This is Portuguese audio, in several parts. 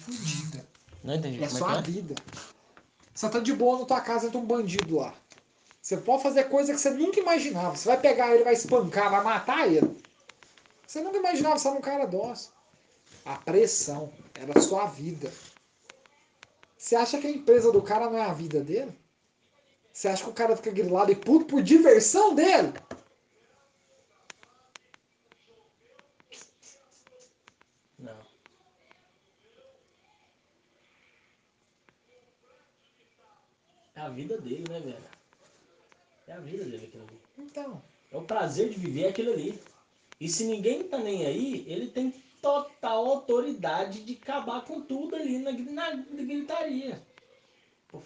Fudida. Não entendi. É como sua é que vida. Você tá de boa na tua casa, entra um bandido lá. Você pode fazer coisa que você nunca imaginava. Você vai pegar ele, vai espancar, vai matar ele. Você nunca imaginava ser um cara dócil. A pressão era a sua vida. Você acha que a empresa do cara não é a vida dele? Você acha que o cara fica grilado e puto por diversão dele? É a vida dele, né, velho? É a vida dele aquilo ali. Então, É o prazer de viver aquilo ali. E se ninguém tá nem aí, ele tem total autoridade de acabar com tudo ali na, na, na gritaria.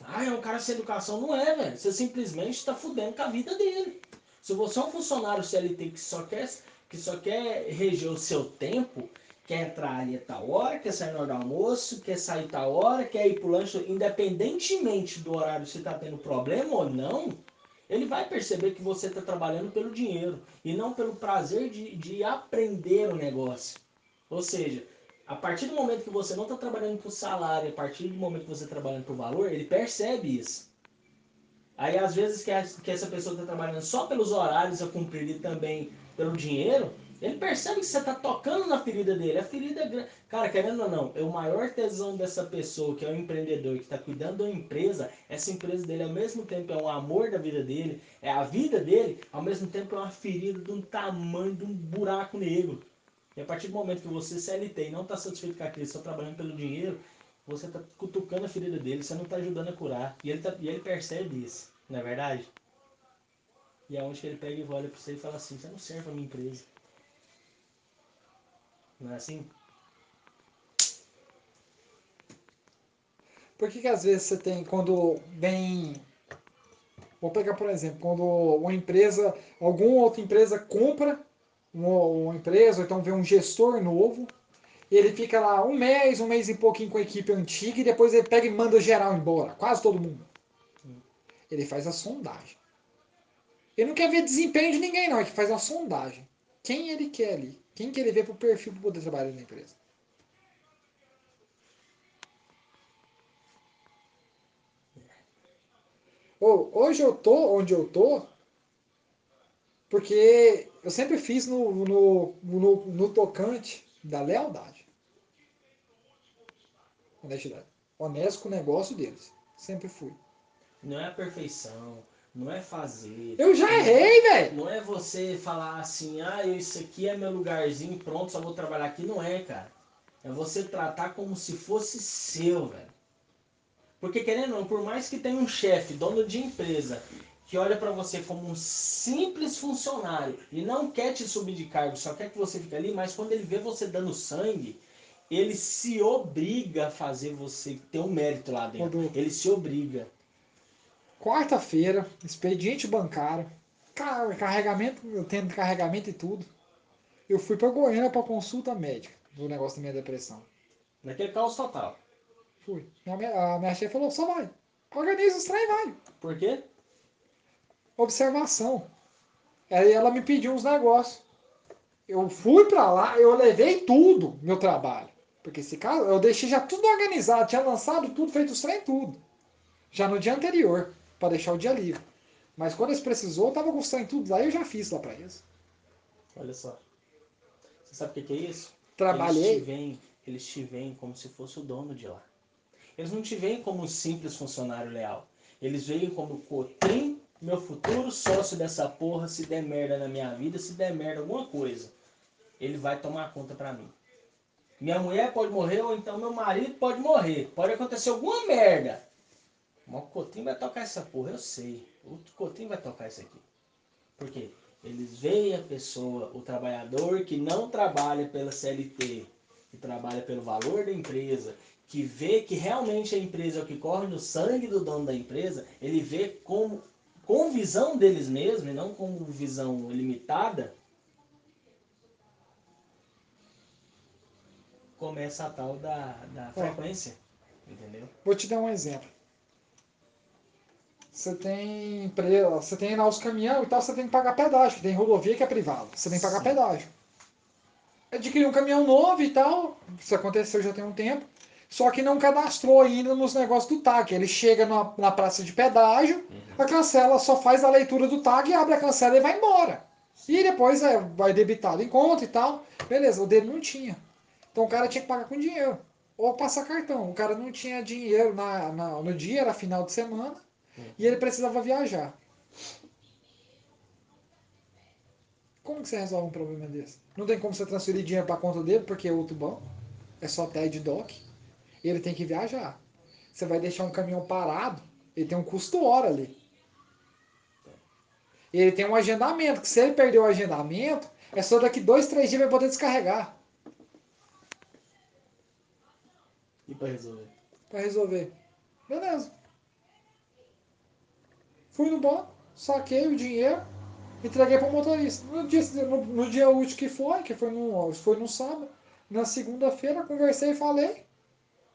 Ah, é um cara sem educação. Não é, velho. Você simplesmente está fudendo com a vida dele. Se você é um funcionário CLT que só quer, que só quer reger o seu tempo, quer entrar ali a tal hora, quer sair na hora do almoço, quer sair tal hora, quer ir pro lanche, independentemente do horário se tá tendo problema ou não, ele vai perceber que você está trabalhando pelo dinheiro e não pelo prazer de, de aprender o negócio. Ou seja, a partir do momento que você não está trabalhando por salário, a partir do momento que você está trabalhando por valor, ele percebe isso. Aí às vezes que essa pessoa está trabalhando só pelos horários a cumprir e também pelo dinheiro, ele percebe que você está tocando na ferida dele. A ferida é grande. Cara, querendo ou não, é o maior tesão dessa pessoa, que é o empreendedor, que está cuidando da empresa, essa empresa dele ao mesmo tempo é um amor da vida dele, é a vida dele, ao mesmo tempo é uma ferida de um tamanho, de um buraco negro. E a partir do momento que você CLT e não está satisfeito com aquilo, só trabalhando pelo dinheiro, você está cutucando a ferida dele, você não está ajudando a curar. E ele, tá- e ele percebe isso, não é verdade? E é onde ele pega e olha para você e fala assim, você não serve a minha empresa. Não é assim? por que, que às vezes você tem, quando vem. Vou pegar por exemplo, quando uma empresa, alguma outra empresa compra uma, uma empresa, ou então vem um gestor novo, ele fica lá um mês, um mês e pouquinho com a equipe antiga, e depois ele pega e manda geral embora, quase todo mundo. Ele faz a sondagem. Ele não quer ver desempenho de ninguém, não, ele faz uma sondagem. Quem ele quer ali? Quem que ele vê pro perfil para poder trabalhar na empresa? Hoje eu tô onde eu tô porque eu sempre fiz no, no, no, no tocante da lealdade. Honestidade. Honesto com o negócio deles. Sempre fui. Não é a perfeição, não é fazer. Eu já errei, velho. Não é você falar assim, ah, isso aqui é meu lugarzinho, pronto, só vou trabalhar aqui. Não é, cara. É você tratar como se fosse seu, velho. Porque querendo ou não, por mais que tenha um chefe, dono de empresa, que olha pra você como um simples funcionário e não quer te subir de cargo, só quer que você fique ali, mas quando ele vê você dando sangue, ele se obriga a fazer você ter um mérito lá dentro. Ele se obriga. Quarta-feira, expediente bancário, car- carregamento, eu tendo carregamento e tudo. Eu fui pra Goiânia pra consulta médica do negócio da minha depressão. Naquele caos total. Fui. Minha, a minha chefe falou, só vai. Organiza os trem e vai. Por quê? Observação. Aí ela me pediu uns negócios. Eu fui pra lá, eu levei tudo, meu trabalho. Porque esse caso, eu deixei já tudo organizado, tinha lançado tudo, feito os trem tudo. Já no dia anterior, pra deixar o dia livre. Mas quando eles precisou, eu tava os trem tudo lá e eu já fiz lá pra eles. Olha só. Você sabe o que que é isso? Eles te Trabalhei. veem, eles te veem como se fosse o dono de lá. Eles não te veem como um simples funcionário leal. Eles veem como Cotrim, meu futuro sócio dessa porra, se der merda na minha vida, se der merda alguma coisa, ele vai tomar conta pra mim. Minha mulher pode morrer ou então meu marido pode morrer. Pode acontecer alguma merda. Mas o Cotrim vai tocar essa porra, eu sei. O Cotrim vai tocar isso aqui. Por quê? Eles veem a pessoa, o trabalhador que não trabalha pela CLT, que trabalha pelo valor da empresa, que vê que realmente a empresa é o que corre no sangue do dono da empresa, ele vê como com visão deles mesmos e não com visão limitada, começa a tal da, da frequência. Entendeu? Vou te dar um exemplo. Você tem você tem lá os caminhão e tal, você tem que pagar pedágio, tem rodovia que é privada. Você tem que pagar Sim. pedágio. adquiriu um caminhão novo e tal. Isso aconteceu já tem um tempo. Só que não cadastrou ainda nos negócios do tag. Ele chega na, na praça de pedágio, Uhum. a cancela só faz a leitura do tag, abre a cancela e vai embora. E depois é, vai debitado em conta e tal. Beleza, o dele não tinha. Então o cara tinha que pagar com dinheiro. Ou passar cartão. O cara não tinha dinheiro na, na- no dia, era final de semana. E ele precisava viajar. Como que você resolve um problema desse? Não tem como você transferir dinheiro para conta dele, porque é outro banco. É só TED DOC. E ele tem que viajar. Você vai deixar um caminhão parado, ele tem um custo hora ali. Ele tem um agendamento, que se ele perder o agendamento, é só daqui dois, três dias vai poder descarregar E pra resolver? para resolver. Beleza. Fui no banco, saquei o dinheiro, entreguei para o motorista. No dia, no, no dia útil que foi, que foi no, foi no sábado, na segunda-feira, conversei e falei.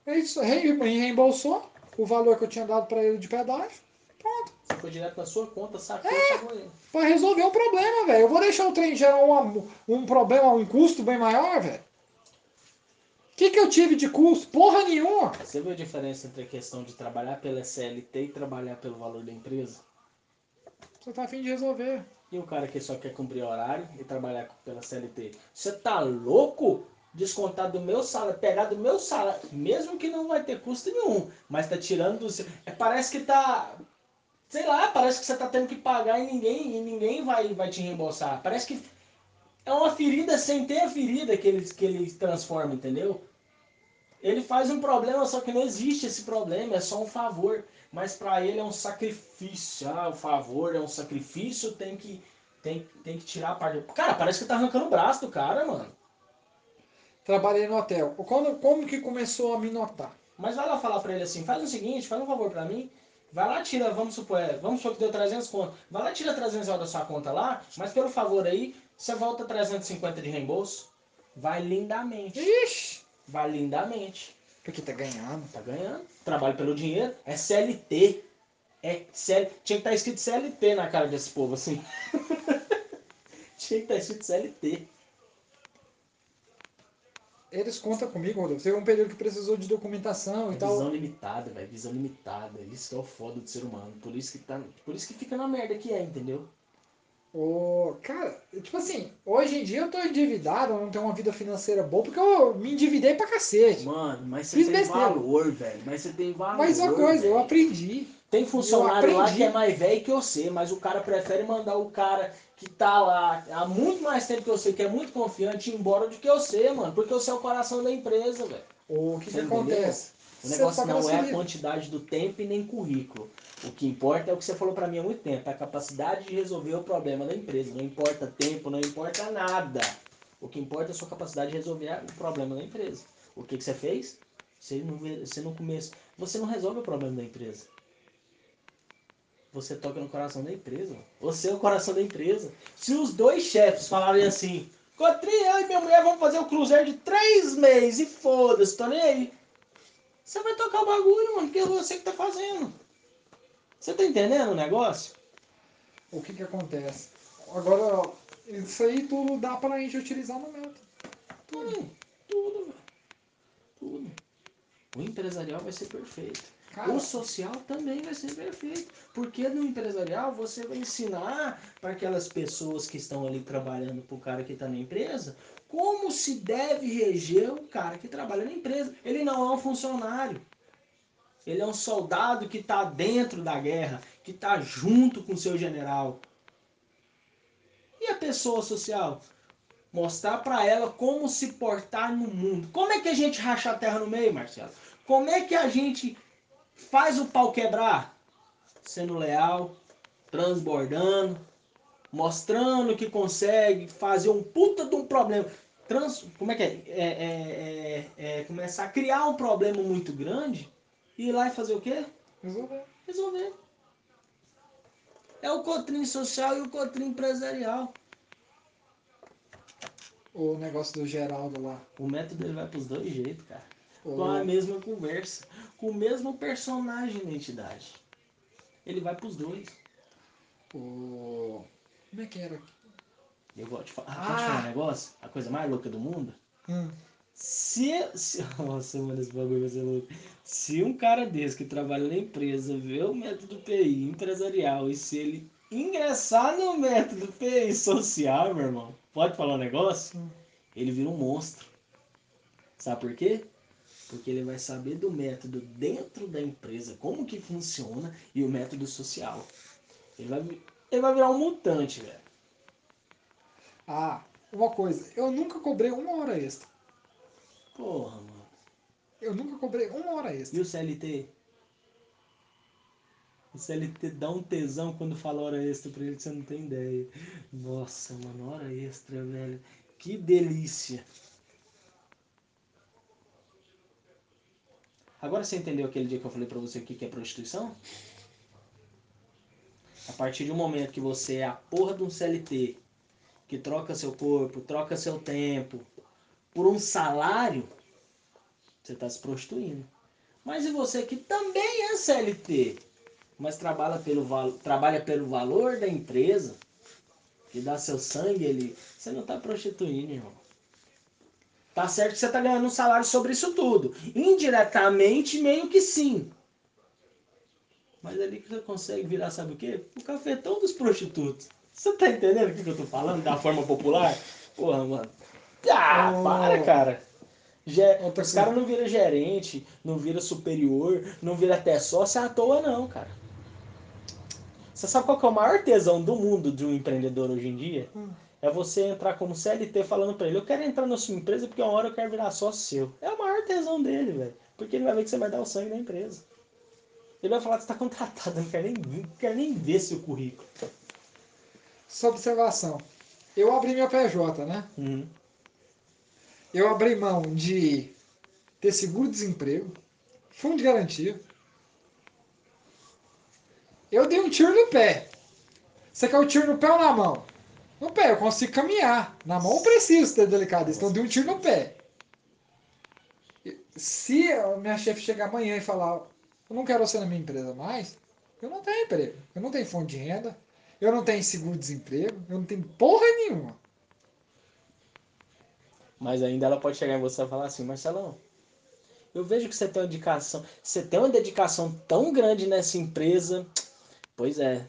Ele me reembolsou o valor que eu tinha dado para ele de pedágio. Pronto. Você foi direto pra sua conta, sacou É. Para resolver o problema, velho. Eu vou deixar o trem gerar um, um problema, um custo bem maior, velho. O que, que eu tive de custo? Porra nenhuma. Você viu a diferença entre a questão de trabalhar pela CLT e trabalhar pelo valor da empresa? Você tá afim de resolver. E o cara que só quer cumprir horário e trabalhar pela CLT? Você tá louco? Descontar do meu salário, pegar do meu salário, mesmo que não vai ter custo nenhum, mas tá tirando do seu. É, parece que tá. Sei lá, parece que você tá tendo que pagar e ninguém, e ninguém vai, vai te reembolsar. Parece que é uma ferida sem ter a ferida que ele, que ele transforma, entendeu? Ele faz um problema, só que não existe esse problema, é só um favor. Mas pra ele é um sacrifício. Ah, o favor é um sacrifício, tem que, tem, tem que tirar a parte. Cara, parece que tá arrancando o braço do cara, mano. Trabalhei no hotel. Quando, como que começou a me notar? Mas vai lá falar pra ele assim, faz o seguinte, faz um favor pra mim. Vai lá, tira, vamos supor, é, vamos supor que deu 300 conto. Vai lá, tira 300 reais da sua conta lá, mas pelo favor aí, você volta 350 de reembolso. Vai lindamente. Ixi, Vai lindamente. porque tá ganhando. Tá ganhando. Trabalho pelo dinheiro. É CLT. É CL... Tinha que estar escrito CLT na cara desse povo, assim. Tinha que estar escrito CLT. Eles contam comigo, Rodolfo. Teve um período que precisou de documentação É e tal. visão limitada, velho. Visão limitada. Isso que é o foda do ser humano. Por isso que tá. Por isso que fica na merda que é, entendeu? Ô, cara, tipo assim, hoje em dia eu tô endividado, eu não tenho uma vida financeira boa, porque eu me endividei pra cacete. Mano, mas você Fiz tem besteira. valor, velho. Mas você tem valor. Mas uma coisa, eu velho. aprendi. Tem funcionário Eu lá que é mais velho que você, mas o cara prefere mandar o cara que tá lá há muito mais tempo que você, que é muito confiante, embora do que você, mano. Porque você é o coração da empresa, velho. O que, que acontece? O negócio toca não é a quantidade do tempo e nem currículo. O que importa é o que você falou pra mim há muito tempo, é a capacidade de resolver o problema da empresa. Não importa tempo, não importa nada. O que importa é a sua capacidade de resolver o problema da empresa. O que, que você fez? Você não, você no começo, você não resolve o problema da empresa. Você toca no coração da empresa. Você é o coração da empresa. Se os dois chefes falarem assim, Cotrim, eu e minha mulher vamos fazer um cruzeiro de três meses e foda-se, tô nem aí. Você vai tocar o bagulho, mano, porque é você que tá fazendo. Você tá entendendo o negócio? O que que acontece? Agora, isso aí tudo dá pra gente utilizar no método. Tudo, tudo, velho. Tudo. O empresarial vai ser perfeito. Cara, O social também vai ser perfeito. Porque no empresarial você vai ensinar para aquelas pessoas que estão ali trabalhando para o cara que está na empresa como se deve reger o cara que trabalha na empresa. Ele não é um funcionário. Ele é um soldado que está dentro da guerra, que está junto com o seu general. E a pessoa social? Mostrar para ela como se portar no mundo. Como é que a gente racha a terra no meio, Marcelo? Como é que a gente faz o pau quebrar? Sendo leal, transbordando, mostrando que consegue fazer um puta de um problema. Trans, como é que é? É, é, é, é Começar a criar um problema muito grande e ir lá e fazer o quê? resolver. Resolver. É o cotrim social e o cotrim empresarial. O negócio do Geraldo lá. O método ele vai pros dois jeitos, cara. Com a mesma conversa. Com o mesmo personagem na entidade. Ele vai pros dois. o- Como é que era? Eu vou te falar. Ah, pode falar um negócio? A coisa mais louca do mundo? Hum. Se, se. Nossa, mano, esse bagulho vai ser louco. Se um cara desse que trabalha na empresa vê o método PI empresarial e se ele ingressar no método PI social, meu irmão, pode falar um negócio? Hum. Ele vira um monstro. Sabe por quê? Porque ele vai saber do método dentro da empresa, como que funciona, e o método social. Ele vai, ele vai virar um mutante, velho. Ah, uma coisa, eu nunca cobrei uma hora extra. Porra, mano. Eu nunca cobrei uma hora E extra. o CLT? O CLT dá um tesão quando fala hora extra pra ele que você não tem ideia. Nossa, mano, hora extra, velho. Que delícia. Agora você entendeu aquele dia que eu falei pra você o que é prostituição? A partir do momento que você é a porra de um CLT, que troca seu corpo, troca seu tempo, por um salário, você está se prostituindo. Mas e você que também é CLT, mas trabalha pelo, trabalha pelo valor da empresa, que dá seu sangue ali, você não está prostituindo, irmão. Tá certo que você está ganhando um salário sobre isso tudo. Indiretamente, meio que sim. Mas ali que você consegue virar, sabe o quê? O cafetão dos prostitutos. Você tá entendendo o que eu tô falando? Da forma popular? Porra, mano. Ah, Oh. para, cara. Ge- Outra Os caras não viram gerente, não vira superior, não vira até sócio à toa, não, cara. Você sabe qual que é o maior tesão do mundo de um empreendedor hoje em dia? Hum. É você entrar como CLT falando pra ele, eu quero entrar na sua empresa porque uma hora eu quero virar sócio seu. É o maior tesão dele, velho. Porque ele vai ver que você vai dar o sangue da empresa. Ele vai falar que você tá contratado, não quer nem, não quer nem ver seu currículo. Sua observação. Eu abri meu PJ, né? Uhum. Eu abri mão de ter seguro-desemprego, fundo de garantia. Eu dei um tiro no pé. Você quer o tiro no pé ou na mão? No pé, eu consigo caminhar. Na mão eu preciso ter delicadeza, então eu dei um tiro no pé. Se a minha chefe chegar amanhã e falar, eu não quero você na minha empresa mais, eu não tenho emprego. Eu não tenho fundo de renda, eu não tenho seguro-desemprego, eu não tenho porra nenhuma. Mas ainda ela pode chegar em você e falar assim, Marcelão, eu vejo que você tem uma dedicação, você tem uma dedicação tão grande nessa empresa. Pois é,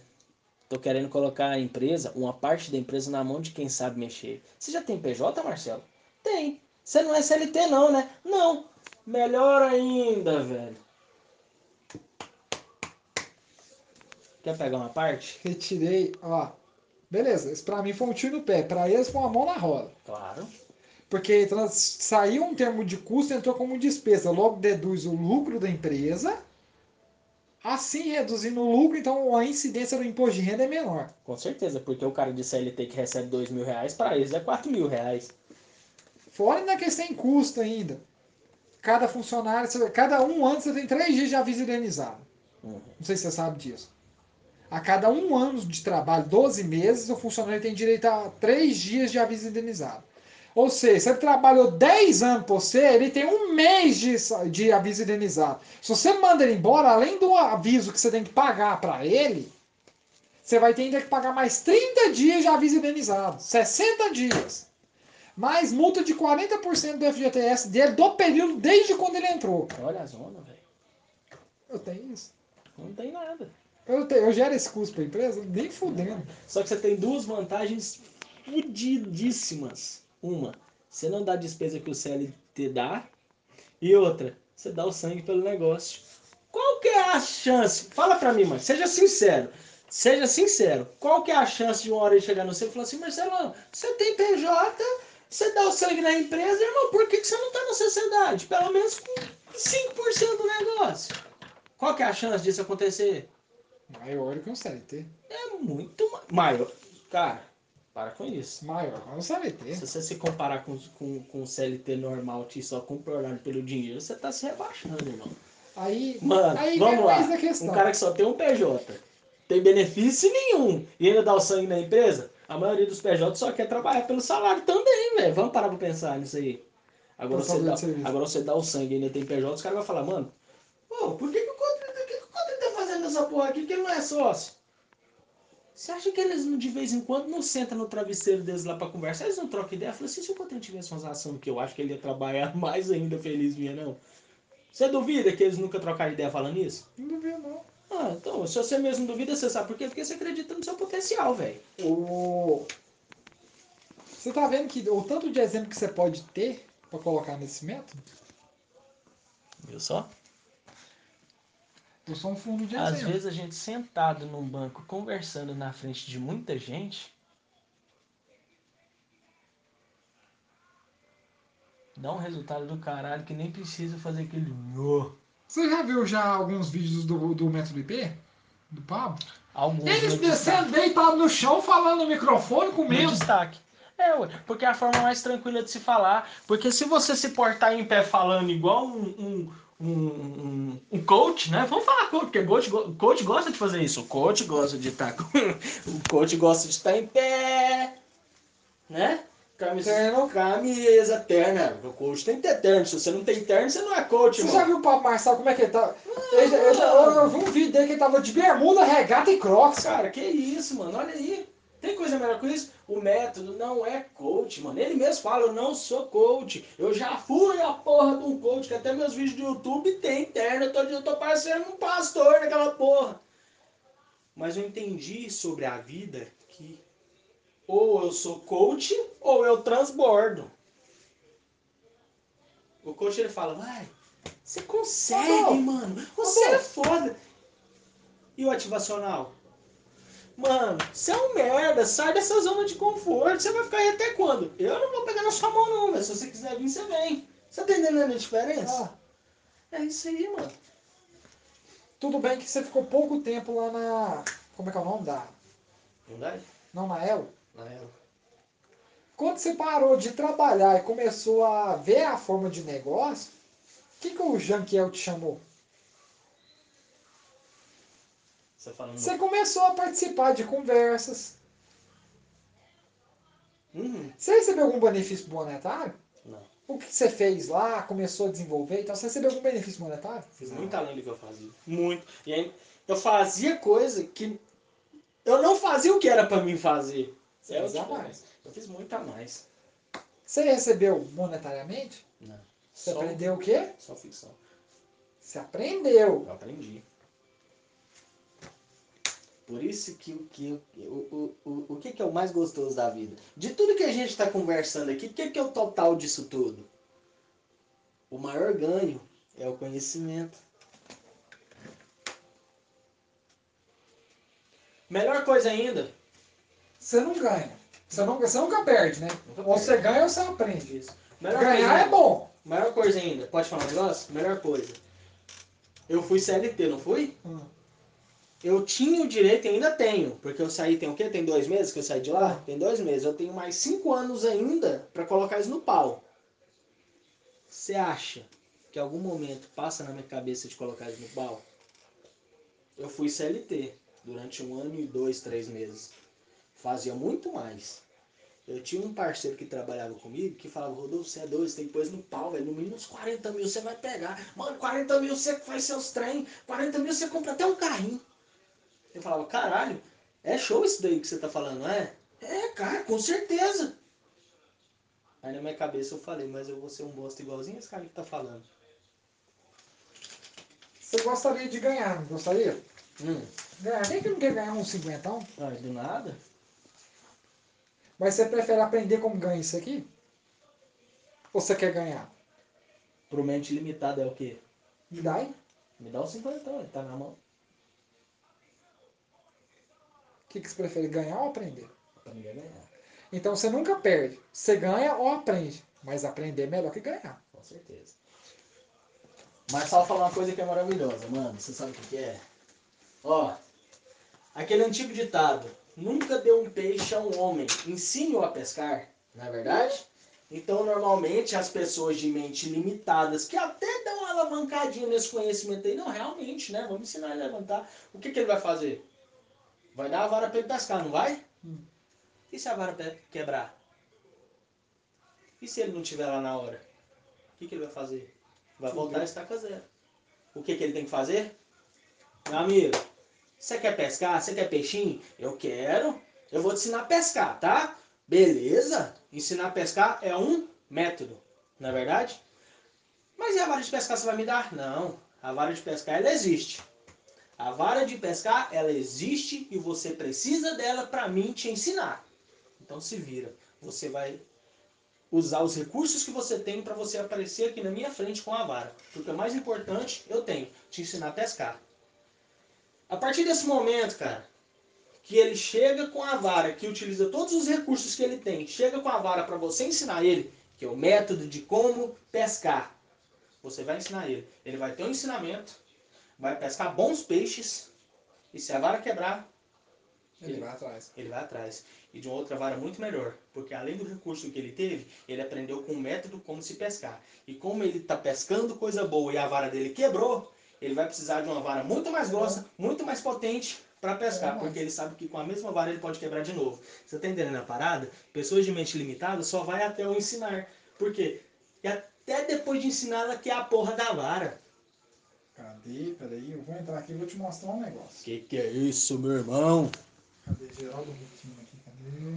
tô querendo colocar a empresa, uma parte da empresa na mão de quem sabe mexer. Você já tem PJ, Marcelo? Tem. Você não é CLT não, né? Não. Melhor ainda, velho. Quer pegar uma parte? Retirei, ó. Beleza, isso pra mim foi um tiro no pé. Pra eles foi uma mão na roda. Claro. Porque saiu um termo de custo entrou como despesa. Logo deduz o lucro da empresa. Assim, reduzindo o lucro, então a incidência do imposto de renda é menor. Com certeza, porque o cara de CLT que recebe dois mil reais, pra eles é quatro mil reais. Fora ainda que eles têm custo ainda. Cada funcionário, cada um ano você tem três dias de aviso indenizado. Uhum. Não sei se você sabe disso. A cada um ano de trabalho, 12 meses, o funcionário tem direito a três dias de aviso indenizado. Ou seja, se ele trabalhou 10 anos por você, ele tem um mês de, de aviso indenizado. Se você manda ele embora, além do aviso que você tem que pagar para ele, você vai ter ainda que pagar mais 30 dias de aviso indenizado. 60 dias. Mais multa de 40% do FGTS dele do período desde quando ele entrou. Olha a zona, velho. Eu tenho isso. Não tem nada. Eu, tenho, eu gero esse custo para a empresa? Nem fudendo. Só que você tem duas vantagens fudidíssimas. Uma, você não dá a despesa que o CLT dá. E outra, você dá o sangue pelo negócio. Qual que é a chance? Fala pra mim, mano. Seja sincero. Seja sincero. Qual que é a chance de uma hora ele chegar no seu e falar assim, Marcelão, você tem PJ, você dá o sangue na empresa, irmão, por que, que você não tá na sociedade? Pelo menos com 5% do negócio. Qual que é a chance disso acontecer? Maior que um CLT. É muito ma- maior. Cara, para com isso. Maior que um CLT. Se você se comparar com, com, com o CLT normal que só cumpre horário pelo dinheiro, você tá se rebaixando, irmão. Aí, Mano, aí vamos lá. Um cara que só tem um PJ, tem benefício nenhum e ainda dá o sangue na empresa, a maioria dos PJ só quer trabalhar pelo salário também, velho. Vamos parar pra pensar nisso aí. Agora você, dá, agora você dá o sangue e ainda tem PJ, os caras vão falar, mano, pô, por que, que o o Cotrim tá fazendo essa porra aqui que ele não é sócio? Você acha que eles de vez em quando não sentam no travesseiro deles lá pra conversar? Eles não trocam ideia? Falei assim, se o Cotan tivesse uma ação que eu acho que ele ia trabalhar mais ainda feliz minha, não. Você duvida que eles nunca trocaram ideia falando isso? Não duvido, não. Ah, então, se você mesmo duvida, você sabe por quê? Porque você acredita no seu potencial, velho. O... Você tá vendo que o tanto de exemplo que você pode ter pra colocar nesse método? Viu só? Eu sou um fundo de Às exemplo. vezes a gente sentado num banco conversando na frente de muita gente dá um resultado do caralho que nem precisa fazer aquele. Você já viu já alguns vídeos do, do método IP? Do Pablo? Alguns Eles no descendo deitado no chão, falando no microfone, No comendo. destaque. É, ué, porque é a forma mais tranquila de se falar. Porque se você se portar em pé falando igual um, um, um, um, coach, né? Vamos falar coach, porque coach, coach gosta de fazer isso. O coach gosta de estar. o coach gosta de estar em pé. Né? Camisa, Terno. camisa, terna. O coach tem que ter terno. Se você não tem terno, você não é coach, Você irmão. já viu o Pablo Marçal como é que ele tá? Ele, ele- eu, eu vi um vídeo dele que ele tava de bermuda, regata e crocs. Cara, que isso, mano. Olha aí. Tem coisa melhor que isso? O método não é coach, mano. Ele mesmo fala, eu não sou coach. Eu já fui a porra de um coach, que até meus vídeos do YouTube tem interno. Eu tô, eu tô parecendo um pastor naquela porra. Mas eu entendi sobre a vida que ou eu sou coach ou eu transbordo. O coach ele fala, vai, você consegue, bom. mano. Você bom. é foda. E o ativacional? Mano, você é um merda, sai dessa zona de conforto. Você vai ficar aí até quando? Eu não vou pegar na sua mão, não, mas se você quiser vir, você vem. Você tá entendendo a diferença? Ah, É isso aí, mano. tudo bem que você ficou pouco tempo lá na. Como é que é o nome da. Verdade? Não, na Elo. Na ela. Quando você parou de trabalhar e começou a ver a forma de negócio, o que, que o Janquiel te chamou? Você falando. Você começou a participar de conversas. Uhum. Você recebeu algum benefício monetário? Não. O que você fez lá, começou a desenvolver, então você recebeu algum benefício monetário? Fiz muito além do que eu fazia. Muito. E aí, eu fazia coisa que eu não fazia o que era pra mim fazer. Você É fez a mais. Eu fiz muito a mais. Você recebeu monetariamente? Não. Você Só- aprendeu o quê? Só ficção. Você aprendeu. Eu aprendi. Por isso que o que, o, o, o, o que, que é o mais gostoso da vida? De tudo que a gente está conversando aqui, o que, que é o total disso tudo? O maior ganho é o conhecimento. Melhor coisa ainda. Você não ganha. Você, não, você nunca perde, né? Nunca Ou perde. você ganha ou você aprende. Isso. Melhor Ganhar é bom. Melhor coisa ainda. Pode falar um negócio? Melhor coisa. Eu fui CLT, não fui? Hum. Eu tinha o direito e ainda tenho, porque eu saí, tem o quê? Tem dois meses que eu saí de lá? Tem dois meses. Eu tenho mais cinco anos ainda pra colocar isso no pau. Você acha que algum momento passa na minha cabeça de colocar isso no pau? Eu fui CLT durante um ano e dois, três meses. Fazia muito mais. Eu tinha um parceiro que trabalhava comigo que falava, Rodolfo, você é doido, você tem que pôr no pau, velho. No mínimo uns 40 mil você vai pegar. Mano, 40 mil você faz seus trem, 40 mil você compra até um carrinho. Eu falava, caralho, é show isso daí que você tá falando, não é? É, cara, com certeza. Aí na minha cabeça eu falei, mas eu vou ser um bosta igualzinho esse cara que tá falando. Você gostaria de ganhar, não gostaria? Hum, Ganhar. Quem que não quer ganhar um cinquentão? ah, do nada? Mas você prefere aprender como ganha isso aqui? Ou você quer ganhar? Pro mente limitada é o quê? Me dá aí. Me dá o 50, ele tá na mão. O que, que você prefere, ganhar ou aprender? Ninguém ganhar, Então você nunca perde. Você ganha ou aprende. Mas aprender é melhor que ganhar. com certeza. Marçal falou uma coisa que é maravilhosa, mano. Você sabe o que que é? Ó, aquele antigo ditado: nunca dê um peixe a um homem, ensine-o a pescar, não é verdade? Então, normalmente, as pessoas de mente limitadas, que até dão uma alavancadinha nesse conhecimento aí, não, realmente, né? Vamos ensinar ele a levantar. O que, que ele vai fazer? Vai dar a vara pra ele pescar, não vai? Hum. E se a vara quebrar? E se ele não estiver lá na hora? O que, que ele vai fazer? Vai voltar a estaca zero. O que, que ele tem que fazer? Meu amigo, Você quer pescar? Você quer peixinho? Eu quero. Eu vou te ensinar a pescar, tá? Beleza? Ensinar a pescar é um método, não é verdade? Mas e a vara de pescar você vai me dar? Não. A vara de pescar ela existe. A vara de pescar ela existe e você precisa dela para mim te ensinar. Então se vira. Você vai usar os recursos que você tem para você aparecer aqui na minha frente com a vara. Porque o mais importante eu tenho, te ensinar a pescar. A partir desse momento, cara, que ele chega com a vara, que utiliza todos os recursos que ele tem, chega com a vara para você ensinar ele, que é o método de como pescar. Você vai ensinar ele. Ele vai ter um ensinamento, vai pescar bons peixes, e se a vara quebrar, Ele vai atrás. ele vai atrás. E de uma outra vara muito melhor. Porque além do recurso que ele teve, ele aprendeu com o método como se pescar. E como ele está pescando coisa boa e a vara dele quebrou, ele vai precisar de uma vara muito mais grossa, muito mais potente para pescar. É, Porque ele sabe que com a mesma vara ele pode quebrar de novo. Você está entendendo a parada? Pessoas de mente limitada só vai até o ensinar. Por quê? E até depois de ensinar ela que é a porra da vara. Cadê? Peraí, eu vou entrar aqui e vou te mostrar um negócio. Que que é isso, meu irmão? Cadê? Geraldo Ritinho aqui, cadê?